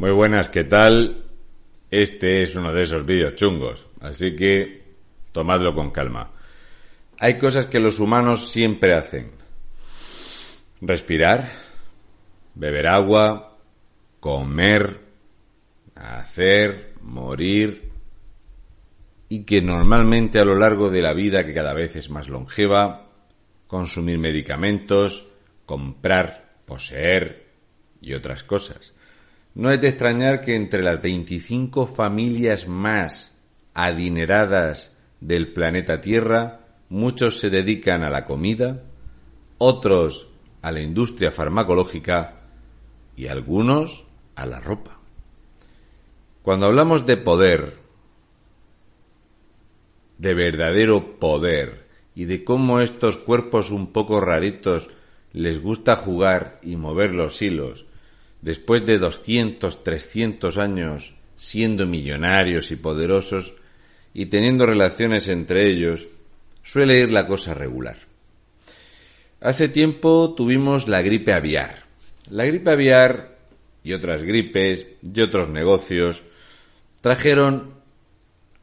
Muy buenas, ¿qué tal? Este es uno de esos vídeos chungos, así que tomadlo con calma. Hay cosas que los humanos siempre hacen. Respirar, beber agua, comer, hacer, morir, y que normalmente a lo largo de la vida, que cada vez es más longeva, consumir medicamentos, comprar, poseer y otras cosas. No es de extrañar que entre las 25 familias más adineradas del planeta Tierra, muchos se dedican a la comida, otros a la industria farmacológica y algunos a la ropa. Cuando hablamos de poder, de verdadero poder, y de cómo estos cuerpos un poco raritos les gusta jugar y mover los hilos, después de 200, 300 años siendo millonarios y poderosos y teniendo relaciones entre ellos, suele ir la cosa regular. Hace tiempo tuvimos la gripe aviar. La gripe aviar y otras gripes y otros negocios trajeron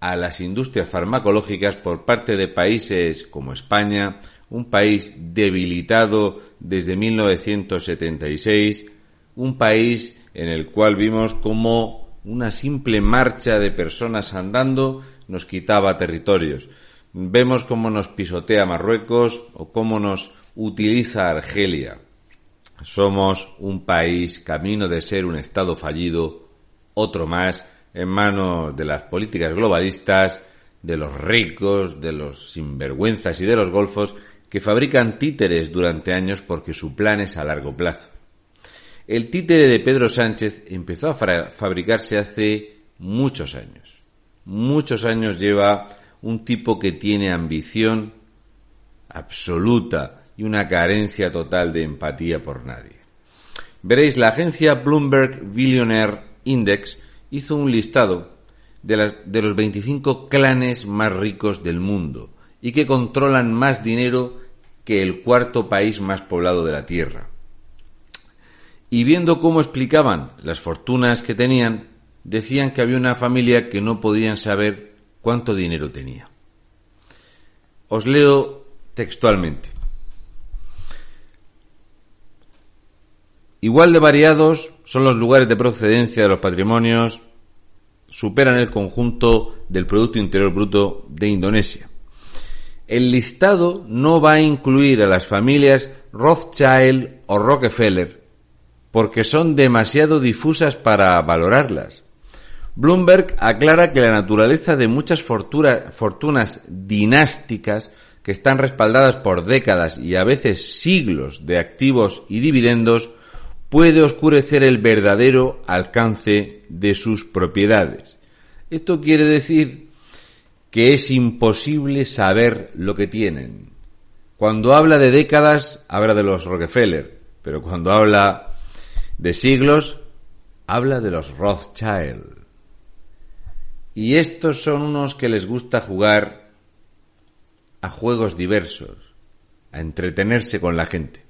a las industrias farmacológicas por parte de países como España, un país debilitado desde 1976, un país en el cual vimos como una simple marcha de personas andando nos quitaba territorios. Vemos cómo nos pisotea Marruecos o cómo nos utiliza Argelia. Somos un país camino de ser un Estado fallido, otro más, en manos de las políticas globalistas, de los ricos, de los sinvergüenzas y de los golfos que fabrican títeres durante años porque su plan es a largo plazo. El títere de Pedro Sánchez empezó a fabricarse hace muchos años. Muchos años lleva un tipo que tiene ambición absoluta y una carencia total de empatía por nadie. Veréis, la agencia Bloomberg Billionaire Index hizo un listado de, de los 25 clanes más ricos del mundo y que controlan más dinero que el cuarto país más poblado de la Tierra y viendo cómo explicaban las fortunas que tenían, decían que había una familia que no podían saber cuánto dinero tenía. Os leo textualmente. Igual de variados son los lugares de procedencia de los patrimonios, superan el conjunto del Producto Interior Bruto de Indonesia. El listado no va a incluir a las familias Rothschild o Rockefeller, porque son demasiado difusas para valorarlas. Bloomberg aclara que la naturaleza de muchas fortunas dinásticas que están respaldadas por décadas y a veces siglos de activos y dividendos puede oscurecer el verdadero alcance de sus propiedades. Esto quiere decir que es imposible saber lo que tienen. Cuando habla de décadas, habla de los Rockefeller, pero cuando habla de siglos, habla de los Rothschild. Y estos son unos que les gusta jugar a juegos diversos, a entretenerse con la gente.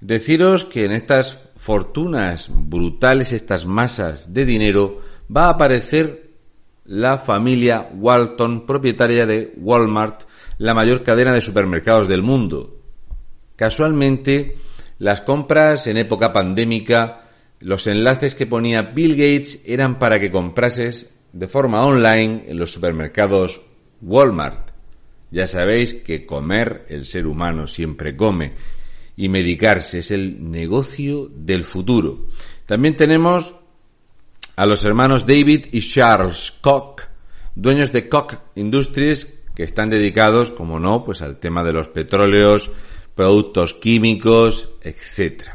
Deciros que en estas fortunas brutales, estas masas de dinero, va a aparecer la familia Walton, propietaria de Walmart, la mayor cadena de supermercados del mundo. Casualmente, las compras en época pandémica, los enlaces que ponía Bill Gates eran para que comprases de forma online en los supermercados Walmart. Ya sabéis que comer el ser humano siempre come y medicarse es el negocio del futuro. También tenemos a los hermanos David y Charles Koch, dueños de Koch Industries, que están dedicados, como no, pues al tema de los petróleos, productos químicos, etc.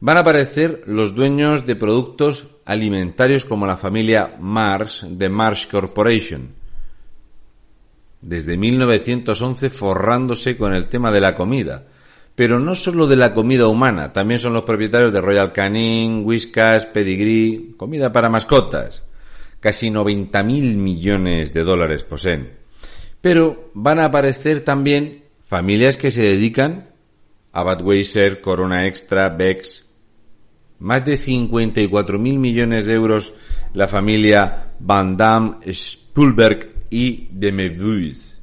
Van a aparecer los dueños de productos alimentarios como la familia Mars de Mars Corporation. Desde 1911 forrándose con el tema de la comida. Pero no solo de la comida humana, también son los propietarios de Royal Canin, Whiskas, Pedigree, comida para mascotas. Casi 90 mil millones de dólares poseen. Pero van a aparecer también familias que se dedican a Budweiser, Corona Extra, Bex, Más de 54.000 millones de euros la familia Van Damme, Spulberg y Demevuis.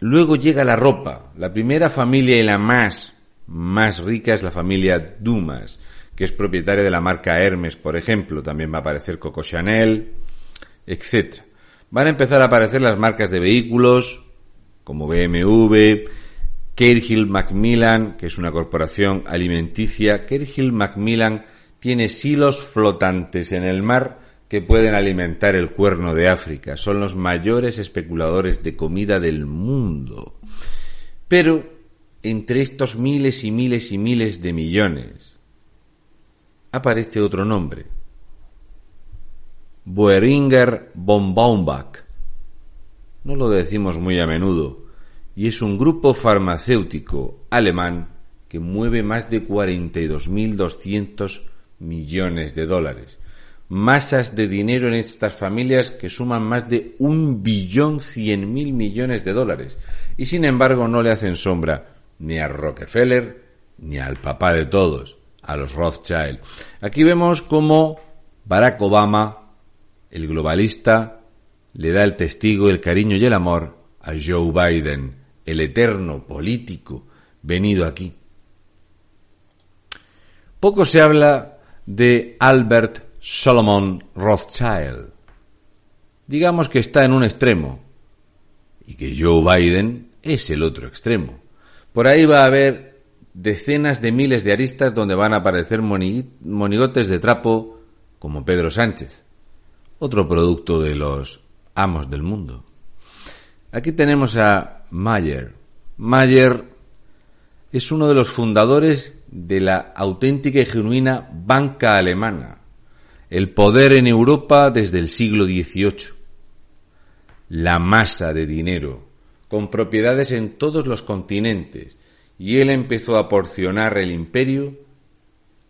Luego llega la ropa. La primera familia y la más, más rica es la familia Dumas, que es propietaria de la marca Hermes, por ejemplo. También va a aparecer Coco Chanel, etc. Van a empezar a aparecer las marcas de vehículos, como BMW, Carehill Macmillan, que es una corporación alimenticia. Carehill Macmillan tiene silos flotantes en el mar que pueden alimentar el cuerno de África. Son los mayores especuladores de comida del mundo. Pero entre estos miles y miles y miles de millones aparece otro nombre. Boehringer von Baumbach. No lo decimos muy a menudo, y es un grupo farmacéutico alemán que mueve más de 42.200 millones de dólares masas de dinero en estas familias que suman más de un billón cien mil millones de dólares y sin embargo no le hacen sombra ni a Rockefeller ni al papá de todos, a los Rothschild. Aquí vemos cómo Barack Obama, el globalista, le da el testigo, el cariño y el amor a Joe Biden, el eterno político venido aquí. Poco se habla de Albert Solomon Rothschild. Digamos que está en un extremo y que Joe Biden es el otro extremo. Por ahí va a haber decenas de miles de aristas donde van a aparecer monigotes de trapo como Pedro Sánchez, otro producto de los amos del mundo. Aquí tenemos a Mayer. Mayer es uno de los fundadores de la auténtica y genuina banca alemana, el poder en Europa desde el siglo XVIII. La masa de dinero, con propiedades en todos los continentes, y él empezó a porcionar el imperio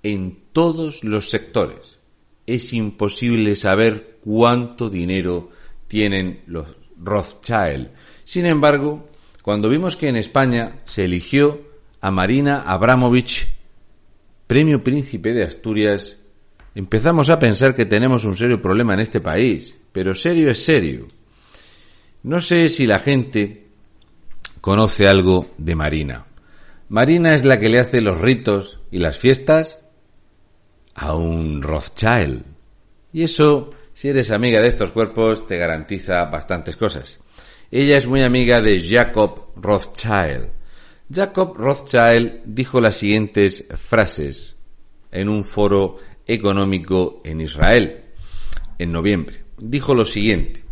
en todos los sectores. Es imposible saber cuánto dinero tienen los Rothschild. Sin embargo, cuando vimos que en España se eligió a Marina Abramovich, premio príncipe de Asturias empezamos a pensar que tenemos un serio problema en este país, pero serio es serio. No sé si la gente conoce algo de Marina. Marina es la que le hace los ritos y las fiestas a un Rothschild. Y eso, si eres amiga de estos cuerpos, te garantiza bastantes cosas. Ella es muy amiga de Jacob Rothschild. Jacob Rothschild dijo las siguientes frases en un foro económico en Israel en noviembre. Dijo lo siguiente,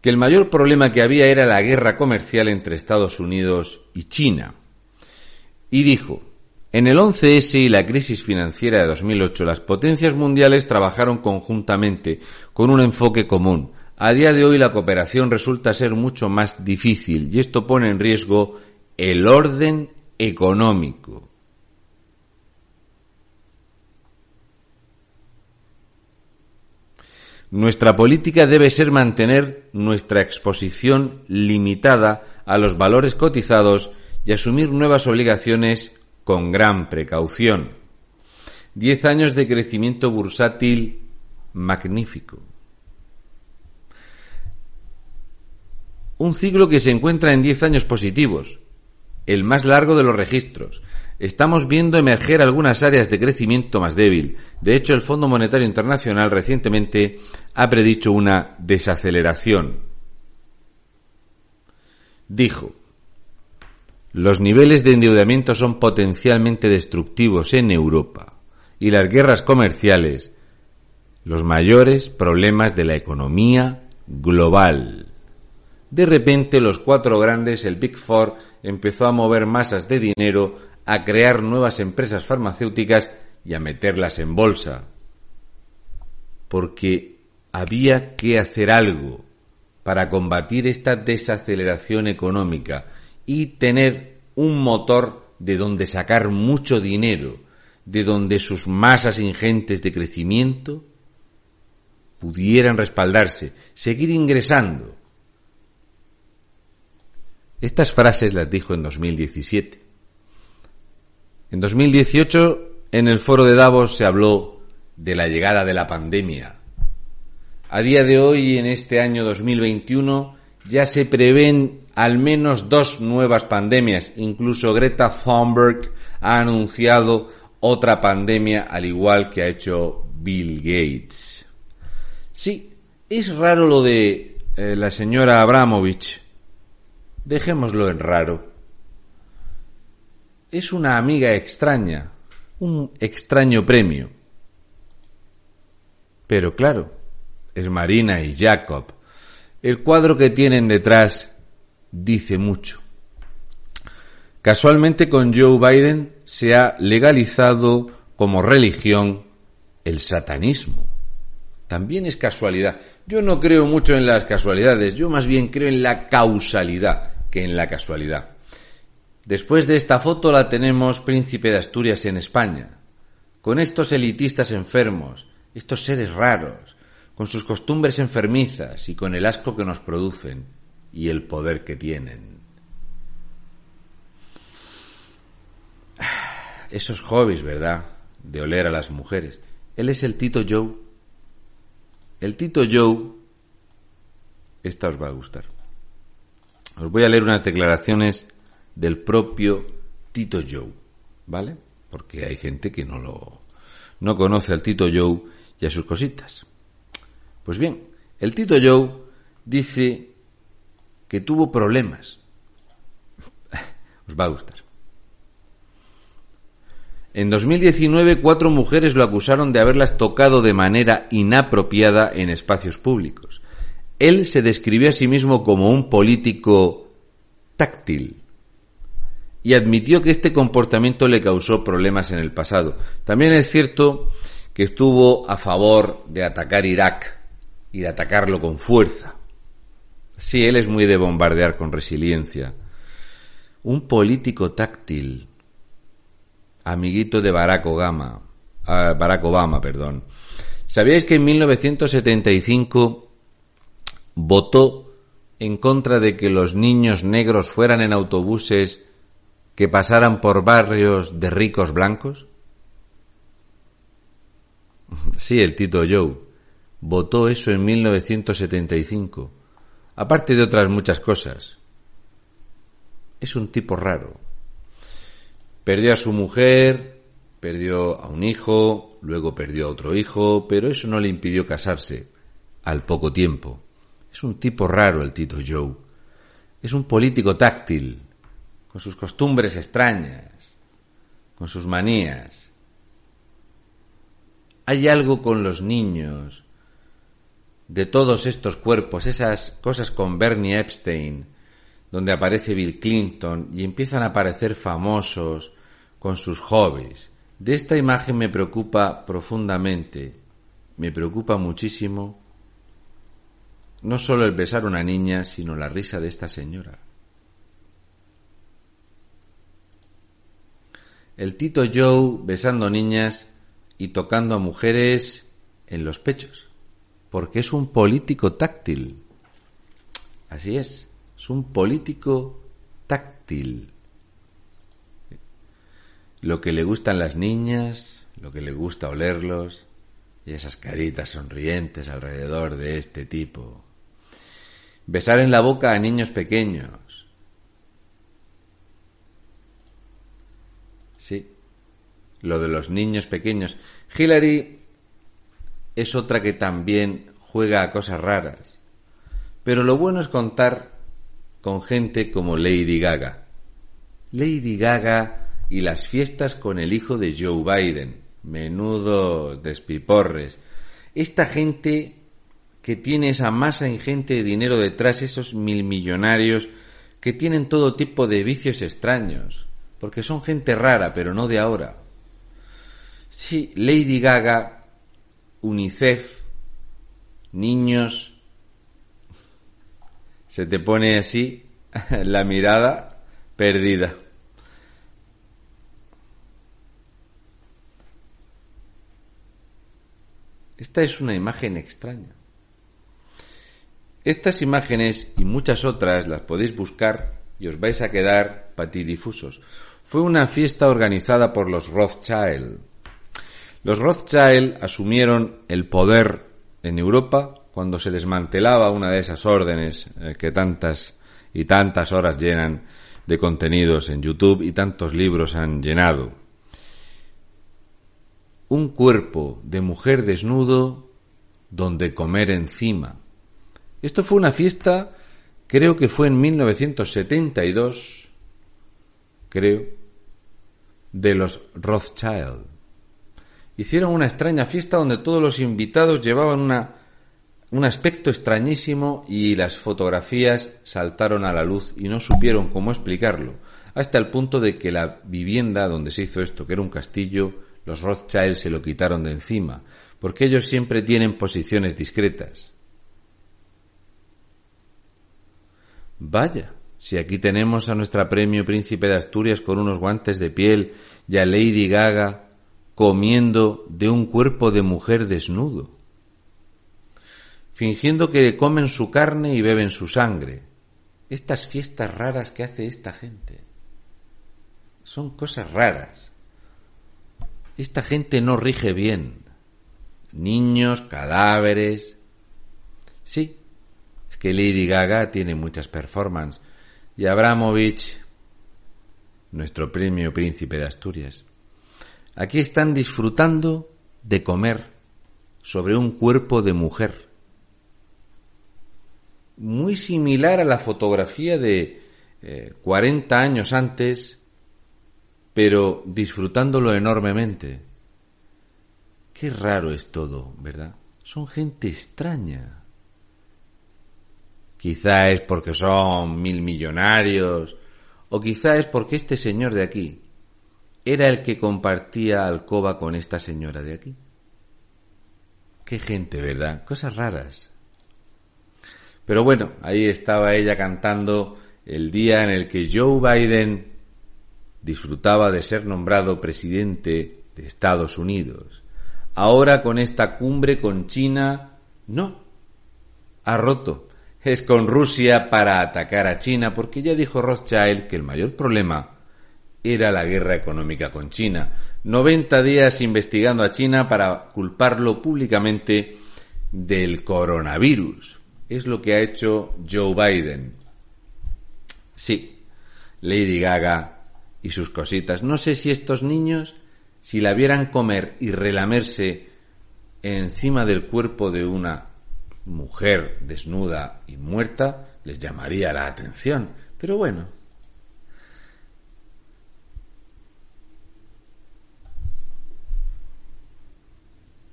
que el mayor problema que había era la guerra comercial entre Estados Unidos y China. Y dijo, en el 11S y la crisis financiera de 2008, las potencias mundiales trabajaron conjuntamente con un enfoque común. A día de hoy la cooperación resulta ser mucho más difícil y esto pone en riesgo el orden económico. Nuestra política debe ser mantener nuestra exposición limitada a los valores cotizados y asumir nuevas obligaciones con gran precaución. Diez años de crecimiento bursátil magnífico. Un ciclo que se encuentra en diez años positivos, el más largo de los registros, estamos viendo emerger algunas áreas de crecimiento más débil. De hecho, el Fondo Monetario Internacional recientemente ha predicho una desaceleración. Dijo, los niveles de endeudamiento son potencialmente destructivos en Europa y las guerras comerciales los mayores problemas de la economía global. De repente los cuatro grandes, el Big Four, empezó a mover masas de dinero a crear nuevas empresas farmacéuticas y a meterlas en bolsa. Porque había que hacer algo para combatir esta desaceleración económica y tener un motor de donde sacar mucho dinero, de donde sus masas ingentes de crecimiento pudieran respaldarse, seguir ingresando. Estas frases las dijo en 2017. En 2018 En el foro de Davos se habló de la llegada de la pandemia. A día de hoy, en este año 2021, ya se prevén al menos dos nuevas pandemias. Incluso Greta Thunberg ha anunciado otra pandemia al igual que ha hecho Bill Gates. Sí, es raro lo de eh, la señora Abramovich. Dejémoslo en raro. Es una amiga extraña, un extraño premio. Pero claro, es Marina y Jacob. El cuadro que tienen detrás dice mucho. Casualmente con Joe Biden se ha legalizado como religión el satanismo. También es casualidad. Yo no creo mucho en las casualidades, yo más bien creo en la causalidad que en la casualidad. Después de esta foto la tenemos Príncipe de Asturias en España, con estos elitistas enfermos, estos seres raros, con sus costumbres enfermizas y con el asco que nos producen y el poder que tienen. Esos hobbies, ¿verdad? De oler a las mujeres. Él es el Tito Joe. El Tito Joe, esta os va a gustar. Os voy a leer unas declaraciones del propio Tito Joe, ¿vale? Porque hay gente que no lo no conoce al Tito Joe y a sus cositas. Pues bien, el Tito Joe dice que tuvo problemas. Os va a gustar. En 2019, cuatro mujeres lo acusaron de haberlas tocado de manera inapropiada en espacios públicos. Él se describió a sí mismo como un político táctil y admitió que este comportamiento le causó problemas en el pasado. También es cierto que estuvo a favor de atacar Irak y de atacarlo con fuerza. Sí, él es muy de bombardear con resiliencia. Un político táctil amiguito de Barack Obama, ah, Barack Obama, perdón. ¿Sabíais que en 1975 votó en contra de que los niños negros fueran en autobuses que pasaran por barrios de ricos blancos? Sí, el Tito Joe votó eso en 1975, aparte de otras muchas cosas. Es un tipo raro. Perdió a su mujer, perdió a un hijo, luego perdió a otro hijo, pero eso no le impidió casarse al poco tiempo. Es un tipo raro el Tito Joe. Es un político táctil, con sus costumbres extrañas, con sus manías. Hay algo con los niños, de todos estos cuerpos, esas cosas con Bernie Epstein, donde aparece Bill Clinton y empiezan a aparecer famosos con sus hobbies. De esta imagen me preocupa profundamente, me preocupa muchísimo no solo el besar a una niña, sino la risa de esta señora. El Tito Joe besando niñas y tocando a mujeres en los pechos, porque es un político táctil. Así es. Es un político táctil. Lo que le gustan las niñas, lo que le gusta olerlos, y esas caritas sonrientes alrededor de este tipo. Besar en la boca a niños pequeños. Sí, lo de los niños pequeños. Hillary es otra que también juega a cosas raras. Pero lo bueno es contar con gente como Lady Gaga. Lady Gaga y las fiestas con el hijo de Joe Biden. Menudo despiporres. Esta gente que tiene esa masa ingente de dinero detrás, esos mil millonarios que tienen todo tipo de vicios extraños, porque son gente rara, pero no de ahora. Sí, Lady Gaga, UNICEF, niños se te pone así la mirada perdida. Esta es una imagen extraña. Estas imágenes y muchas otras las podéis buscar y os vais a quedar patidifusos. Fue una fiesta organizada por los Rothschild. Los Rothschild asumieron el poder en Europa cuando se desmantelaba una de esas órdenes eh, que tantas y tantas horas llenan de contenidos en YouTube y tantos libros han llenado. Un cuerpo de mujer desnudo donde comer encima. Esto fue una fiesta, creo que fue en 1972, creo, de los Rothschild. Hicieron una extraña fiesta donde todos los invitados llevaban una, un aspecto extrañísimo y las fotografías saltaron a la luz y no supieron cómo explicarlo, hasta el punto de que la vivienda donde se hizo esto, que era un castillo, los Rothschild se lo quitaron de encima, porque ellos siempre tienen posiciones discretas. Vaya, si aquí tenemos a nuestra premio Príncipe de Asturias con unos guantes de piel y a Lady Gaga comiendo de un cuerpo de mujer desnudo, fingiendo que comen su carne y beben su sangre. Estas fiestas raras que hace esta gente son cosas raras. Esta gente no rige bien. Niños, cadáveres. Sí, es que Lady Gaga tiene muchas performances y Abramovich, nuestro premio príncipe de Asturias, Aquí están disfrutando de comer sobre un cuerpo de mujer. Muy similar a la fotografía de 40 eh, años antes, pero disfrutándolo enormemente. Qué raro es todo, ¿verdad? Son gente extraña. Quizá es porque son mil millonarios, o quizá es porque este señor de aquí, era el que compartía alcoba con esta señora de aquí. Qué gente, ¿verdad? Cosas raras. Pero bueno, ahí estaba ella cantando el día en el que Joe Biden disfrutaba de ser nombrado presidente de Estados Unidos. Ahora con esta cumbre con China, no. Ha roto. Es con Rusia para atacar a China porque ya dijo Rothschild que el mayor problema era la guerra económica con China. 90 días investigando a China para culparlo públicamente del coronavirus. Es lo que ha hecho Joe Biden. Sí, Lady Gaga y sus cositas. No sé si estos niños, si la vieran comer y relamerse encima del cuerpo de una mujer desnuda y muerta, les llamaría la atención. Pero bueno,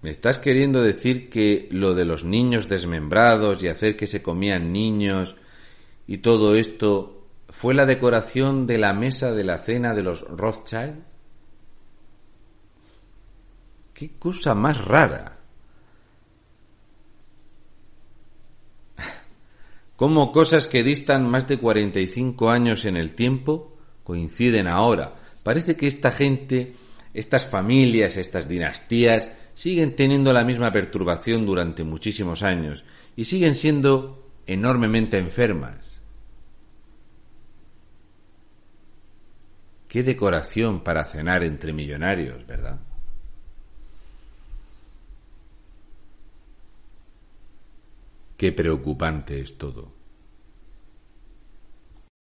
¿Me estás queriendo decir que lo de los niños desmembrados y hacer que se comían niños y todo esto fue la decoración de la mesa de la cena de los Rothschild? ¡Qué cosa más rara! Cómo cosas que distan más de 45 años en el tiempo coinciden ahora. Parece que esta gente, estas familias, estas dinastías, siguen teniendo la misma perturbación durante muchísimos años y siguen siendo enormemente enfermas. Qué decoración para cenar entre millonarios, ¿verdad? Qué preocupante es todo.